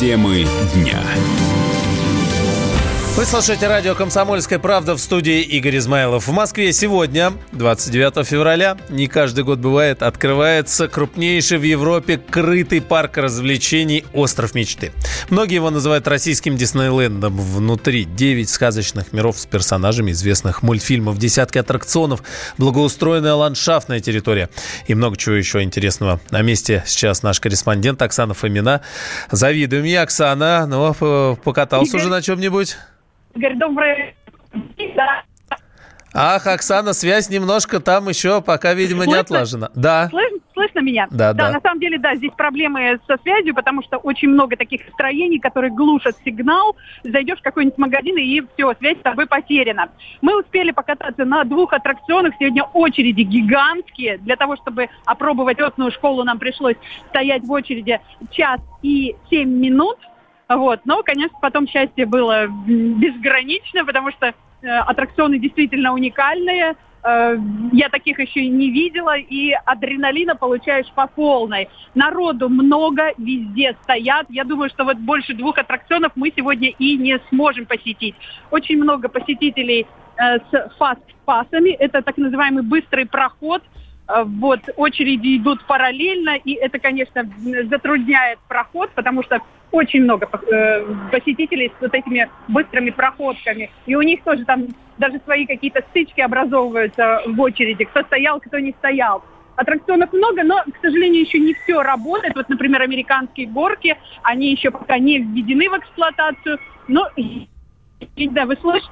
Темы дня. Вы слушаете радио «Комсомольская правда» в студии Игорь Измайлов. В Москве сегодня, 29 февраля, не каждый год бывает, открывается крупнейший в Европе крытый парк развлечений «Остров мечты». Многие его называют российским Диснейлендом. Внутри 9 сказочных миров с персонажами известных мультфильмов, десятки аттракционов, благоустроенная ландшафтная территория и много чего еще интересного. На месте сейчас наш корреспондент Оксана Фомина. Завидуем я, Оксана. Ну, покатался Игорь. уже на чем-нибудь? Игорь, добрый да. Ах, Оксана, связь немножко там еще пока, видимо, слышно? не отлажена. Да. Слышно, слышно меня? Да, да, да. На самом деле, да, здесь проблемы со связью, потому что очень много таких строений, которые глушат сигнал. Зайдешь в какой-нибудь магазин, и все, связь с тобой потеряна. Мы успели покататься на двух аттракционах. Сегодня очереди гигантские. Для того, чтобы опробовать остную школу, нам пришлось стоять в очереди час и семь минут. Вот. Но, конечно, потом счастье было безгранично, потому что э, аттракционы действительно уникальные. Э, я таких еще не видела, и адреналина получаешь по полной. Народу много, везде стоят. Я думаю, что вот больше двух аттракционов мы сегодня и не сможем посетить. Очень много посетителей э, с фаст-пасами. Это так называемый быстрый проход – вот, очереди идут параллельно, и это, конечно, затрудняет проход, потому что очень много э, посетителей с вот этими быстрыми проходками. И у них тоже там даже свои какие-то стычки образовываются в очереди, кто стоял, кто не стоял. Аттракционов много, но, к сожалению, еще не все работает. Вот, например, американские горки, они еще пока не введены в эксплуатацию. Но, да, вы слышите?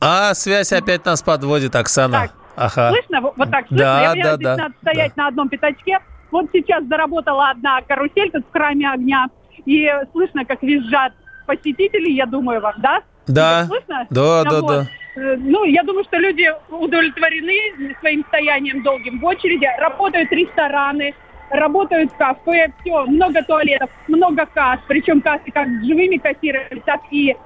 А, связь опять нас подводит, Оксана. Так, Ага. Слышно? Вот, так слышно? Да, Я понимаю, да, здесь да, надо стоять да. на одном пятачке. Вот сейчас заработала одна карусель тут в храме огня. И слышно, как визжат посетители, я думаю, вам, да? Да. Это слышно? Да, да, вот. да. Э, ну, я думаю, что люди удовлетворены своим стоянием долгим в очереди. Работают рестораны, работают кафе, все, много туалетов, много касс. Причем кассы как с живыми кассирами, так и э,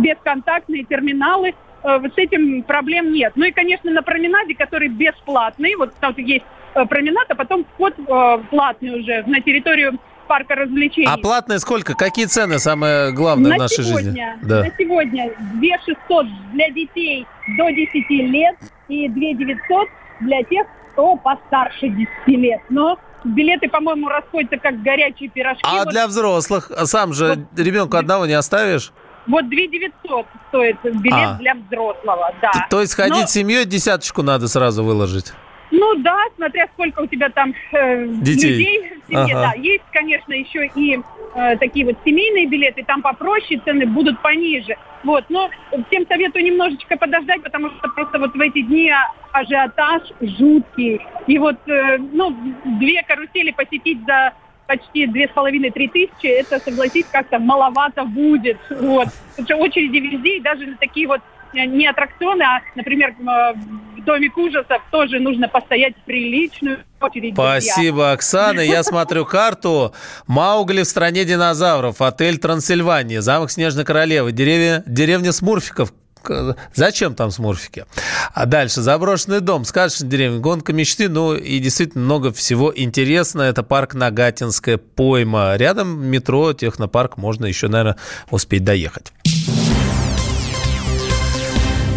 бесконтактные терминалы. Э, с этим проблем нет. Ну и, конечно, на променаде, который бесплатный, вот там есть э, променад, а потом вход э, платный уже на территорию парка развлечений. А платные сколько? Какие цены самое главное на в нашей сегодня, жизни? Да. На сегодня 2 600 для детей до 10 лет и 2 900 для тех, кто постарше 10 лет. Но билеты, по-моему, расходятся как горячие пирожки. А вот. для взрослых? Сам же вот. ребенка одного не оставишь? Вот 2 900 стоит билет а. для взрослого, да. То, то есть ходить Но... семьей десяточку надо сразу выложить? Ну да, смотря сколько у тебя там э, Детей. людей в семье, ага. да. Есть, конечно, еще и э, такие вот семейные билеты, там попроще цены будут пониже. Вот, но всем советую немножечко подождать, потому что просто вот в эти дни ажиотаж жуткий. И вот, э, ну, две карусели посетить за почти две с половиной-три тысячи, это, согласись, как-то маловато будет. Вот. Потому что очереди везде, и даже такие вот э, не аттракционы, а, например, э, в Домик ужасов тоже нужно постоять приличную очередь. Спасибо, друзья. Оксана. Я смотрю карту. Маугли в стране динозавров, отель Трансильвания, замок Снежной Королевы, деревня, деревня Смурфиков, Зачем там смурфики? А дальше заброшенный дом, сказочная деревня, гонка мечты, ну и действительно много всего интересного. Это парк Нагатинская пойма. Рядом метро, технопарк, можно еще, наверное, успеть доехать.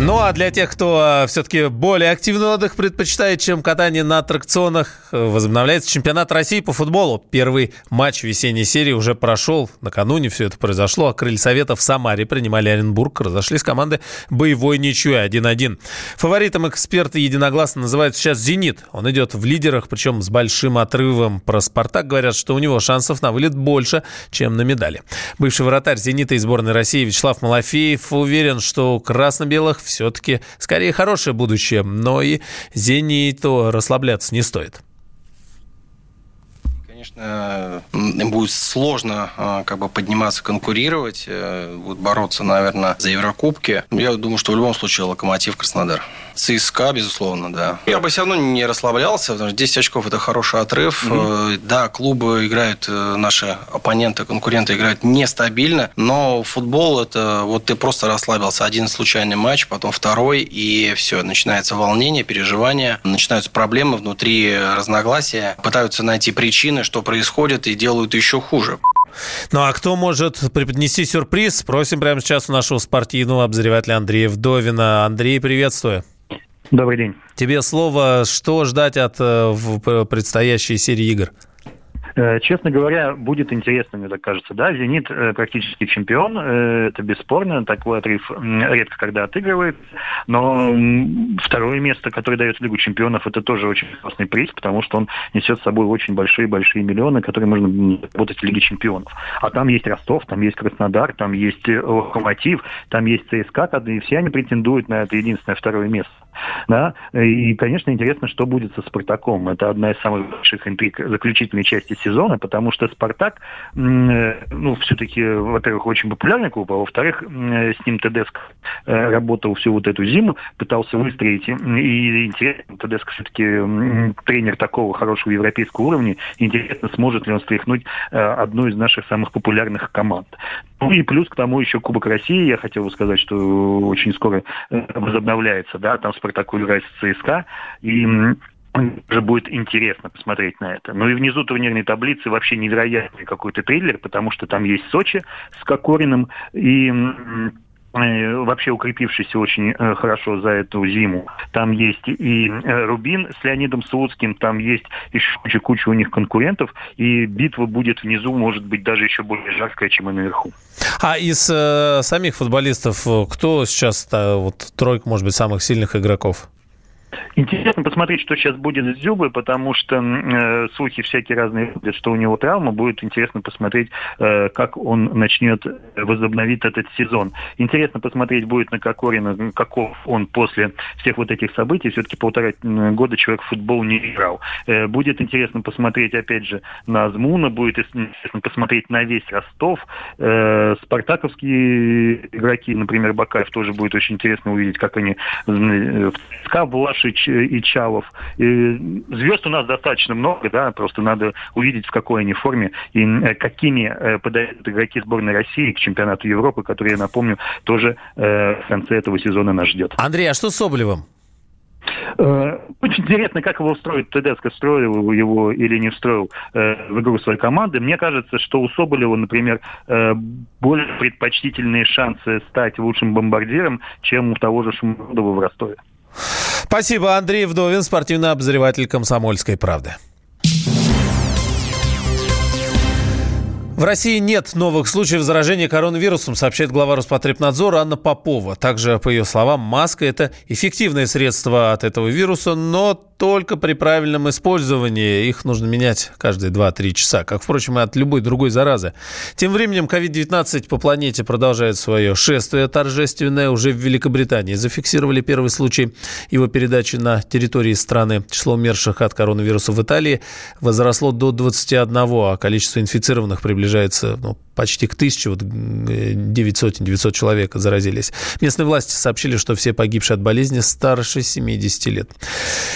Ну а для тех, кто все-таки более активный отдых предпочитает, чем катание на аттракционах, возобновляется чемпионат России по футболу. Первый матч весенней серии уже прошел. Накануне все это произошло. А крылья Совета в Самаре принимали Оренбург. Разошлись команды боевой ничьей 1-1. Фаворитом эксперты единогласно называют сейчас «Зенит». Он идет в лидерах, причем с большим отрывом. Про «Спартак» говорят, что у него шансов на вылет больше, чем на медали. Бывший вратарь «Зенита» и сборной России Вячеслав Малафеев уверен, что у красно-белых все-таки скорее хорошее будущее, но и «Зениту» расслабляться не стоит конечно, будет сложно а, как бы подниматься, конкурировать, э, вот бороться, наверное, за Еврокубки. Я думаю, что в любом случае Локомотив Краснодар. ЦСКА, безусловно, да. Я бы все равно не расслаблялся, потому что 10 очков – это хороший отрыв. Mm-hmm. Да, клубы играют, э, наши оппоненты, конкуренты играют нестабильно, но футбол – это вот ты просто расслабился. Один случайный матч, потом второй, и все, начинается волнение, переживание, начинаются проблемы внутри, разногласия, пытаются найти причины, что происходит, и делают еще хуже. Ну а кто может преподнести сюрприз? Спросим прямо сейчас у нашего спортивного обозревателя Андрея Вдовина. Андрей, приветствую. Добрый день. Тебе слово, что ждать от э, предстоящей серии игр? Э, честно говоря, будет интересно, мне так кажется. Да, «Зенит» э, практически чемпион, э, это бесспорно, такой отрыв редко когда отыгрывает, но второе место, которое дает Лигу чемпионов, это тоже очень классный приз, потому что он несет с собой очень большие-большие миллионы, которые можно работать в Лиге чемпионов. А там есть Ростов, там есть Краснодар, там есть Локомотив, там есть ЦСКА, и все они претендуют на это единственное второе место. Да? И, конечно, интересно, что будет со «Спартаком». Это одна из самых больших интриг заключительной части сезона, потому что «Спартак», ну, все-таки, во-первых, очень популярный клуб, а во-вторых, с ним Тедеско э, работал всю вот эту зиму, пытался выстроить. И интересно, Тедеско все-таки тренер такого хорошего европейского уровня. Интересно, сможет ли он стряхнуть э, одну из наших самых популярных команд. Ну и плюс к тому еще Кубок России. Я хотел бы сказать, что очень скоро э, возобновляется. Да, там Спартаку играет с ЦСКА. И уже будет интересно посмотреть на это. Ну и внизу турнирной таблицы вообще невероятный какой-то триллер, потому что там есть Сочи с Кокориным и Э, вообще укрепившийся очень э, хорошо за эту зиму. Там есть и э, Рубин с Леонидом Слуцким, там есть еще куча у них конкурентов, и битва будет внизу, может быть, даже еще более жаркая, чем и наверху. А из э, самих футболистов кто сейчас вот тройка, может быть, самых сильных игроков? Интересно посмотреть, что сейчас будет с Зюбой, потому что э, слухи всякие разные ходят, что у него травма. Будет интересно посмотреть, э, как он начнет возобновить этот сезон. Интересно посмотреть будет на Кокорина, каков он после всех вот этих событий. Все-таки полтора года человек в футбол не играл. Э, будет интересно посмотреть, опять же, на Азмуна, будет интересно посмотреть на весь Ростов. Э, спартаковские игроки, например, Бакаев, тоже будет очень интересно увидеть, как они э, в ЦСКА, Влашич и Чалов. И звезд у нас достаточно много, да, просто надо увидеть, в какой они форме и э, какими э, подают игроки сборной России к чемпионату Европы, который, я напомню, тоже э, в конце этого сезона нас ждет. Андрей, а что с Соболевым? Очень интересно, как его устроит Тедеско, строил его или не строил в игру своей команды. Мне кажется, что у Соболева, например, более предпочтительные шансы стать лучшим бомбардиром, чем у того же Шумрудова в Ростове. Спасибо, Андрей Вдовин, спортивный обозреватель «Комсомольской правды». В России нет новых случаев заражения коронавирусом, сообщает глава Роспотребнадзора Анна Попова. Также, по ее словам, маска – это эффективное средство от этого вируса, но только при правильном использовании. Их нужно менять каждые 2-3 часа, как, впрочем, и от любой другой заразы. Тем временем COVID-19 по планете продолжает свое шествие торжественное. Уже в Великобритании зафиксировали первый случай его передачи на территории страны. Число умерших от коронавируса в Италии возросло до 21, а количество инфицированных приближается приближается ну, почти к тысяче, вот 900, 900 человек заразились. Местные власти сообщили, что все погибшие от болезни старше 70 лет.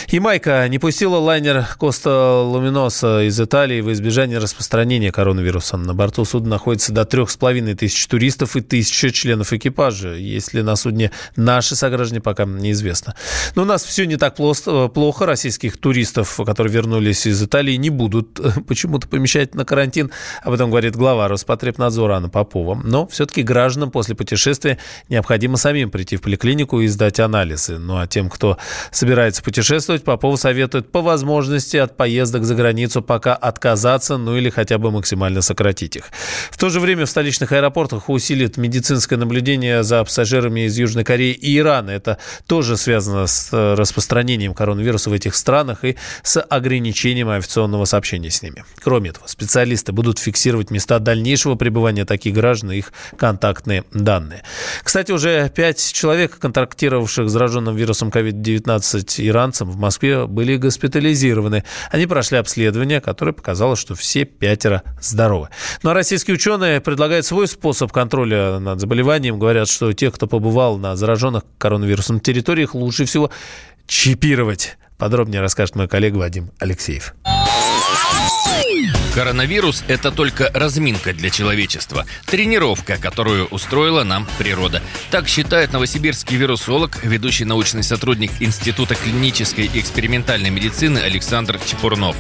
Ямайка не пустила лайнер Коста Луминоса из Италии в избежание распространения коронавируса. На борту судна находится до трех с половиной тысяч туристов и тысяча членов экипажа. Если на судне наши сограждане, пока неизвестно. Но у нас все не так плохо. Российских туристов, которые вернулись из Италии, не будут почему-то помещать на карантин. Об этом говорит глава Роспотребнадзора Анна Попова. Но все-таки гражданам после путешествия необходимо самим прийти в поликлинику и сдать анализы. Ну а тем, кто собирается путешествовать, Попова советует по возможности от поездок за границу пока отказаться, ну или хотя бы максимально сократить их. В то же время в столичных аэропортах усилит медицинское наблюдение за пассажирами из Южной Кореи и Ирана. Это тоже связано с э, распространением коронавируса в этих странах и с ограничением авиационного сообщения с ними. Кроме этого, специалисты будут фиксировать места дальнейшего пребывания таких граждан и их контактные данные. Кстати, уже пять человек, контактировавших с зараженным вирусом COVID-19 иранцам в Москве, были госпитализированы. Они прошли обследование, которое показало, что все пятеро здоровы. Ну а российские ученые предлагают свой способ контроля над заболеванием. Говорят, что тех, кто побывал на зараженных коронавирусом территориях, лучше всего чипировать. Подробнее расскажет мой коллега Вадим Алексеев. Коронавирус – это только разминка для человечества. Тренировка, которую устроила нам природа. Так считает новосибирский вирусолог, ведущий научный сотрудник Института клинической и экспериментальной медицины Александр Чепурнов.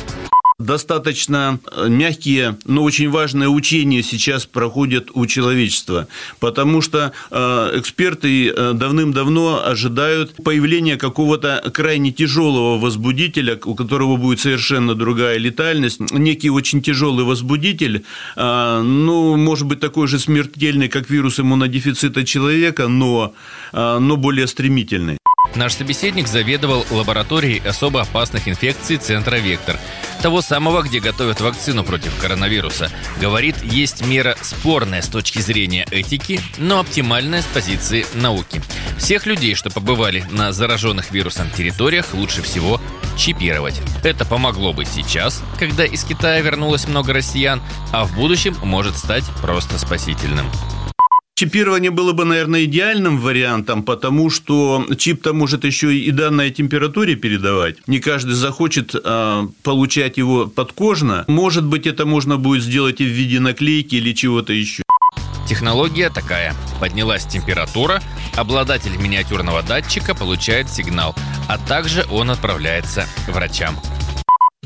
Достаточно э, мягкие, но очень важные учения сейчас проходят у человечества, потому что э, эксперты э, давным-давно ожидают появления какого-то крайне тяжелого возбудителя, у которого будет совершенно другая летальность, некий очень тяжелый возбудитель, ну, может быть, такой же смертельный, как вирус иммунодефицита человека, но, но более стремительный. Наш собеседник заведовал лабораторией особо опасных инфекций Центра «Вектор», того самого, где готовят вакцину против коронавируса. Говорит, есть мера спорная с точки зрения этики, но оптимальная с позиции науки. Всех людей, что побывали на зараженных вирусом территориях, лучше всего чипировать. Это помогло бы сейчас, когда из Китая вернулось много россиян, а в будущем может стать просто спасительным. Чипирование было бы, наверное, идеальным вариантом, потому что чип-то может еще и данной температуре передавать. Не каждый захочет а, получать его подкожно. Может быть, это можно будет сделать и в виде наклейки или чего-то еще. Технология такая. Поднялась температура, обладатель миниатюрного датчика получает сигнал, а также он отправляется врачам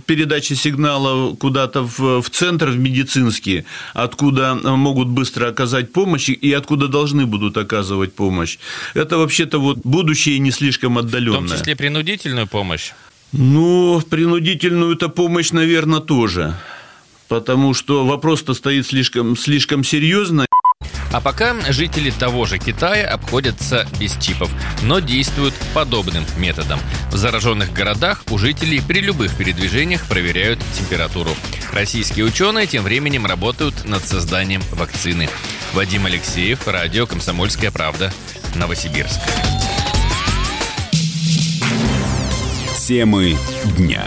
передачи сигнала куда-то в, в центр, в медицинский, откуда могут быстро оказать помощь и откуда должны будут оказывать помощь. Это вообще-то вот будущее не слишком отдаленное. В том числе принудительную помощь? Ну, принудительную-то помощь, наверное, тоже. Потому что вопрос-то стоит слишком, слишком серьезно. А пока жители того же Китая обходятся без чипов, но действуют подобным методом. В зараженных городах у жителей при любых передвижениях проверяют температуру. Российские ученые тем временем работают над созданием вакцины. Вадим Алексеев, радио «Комсомольская правда», Новосибирск. Темы дня.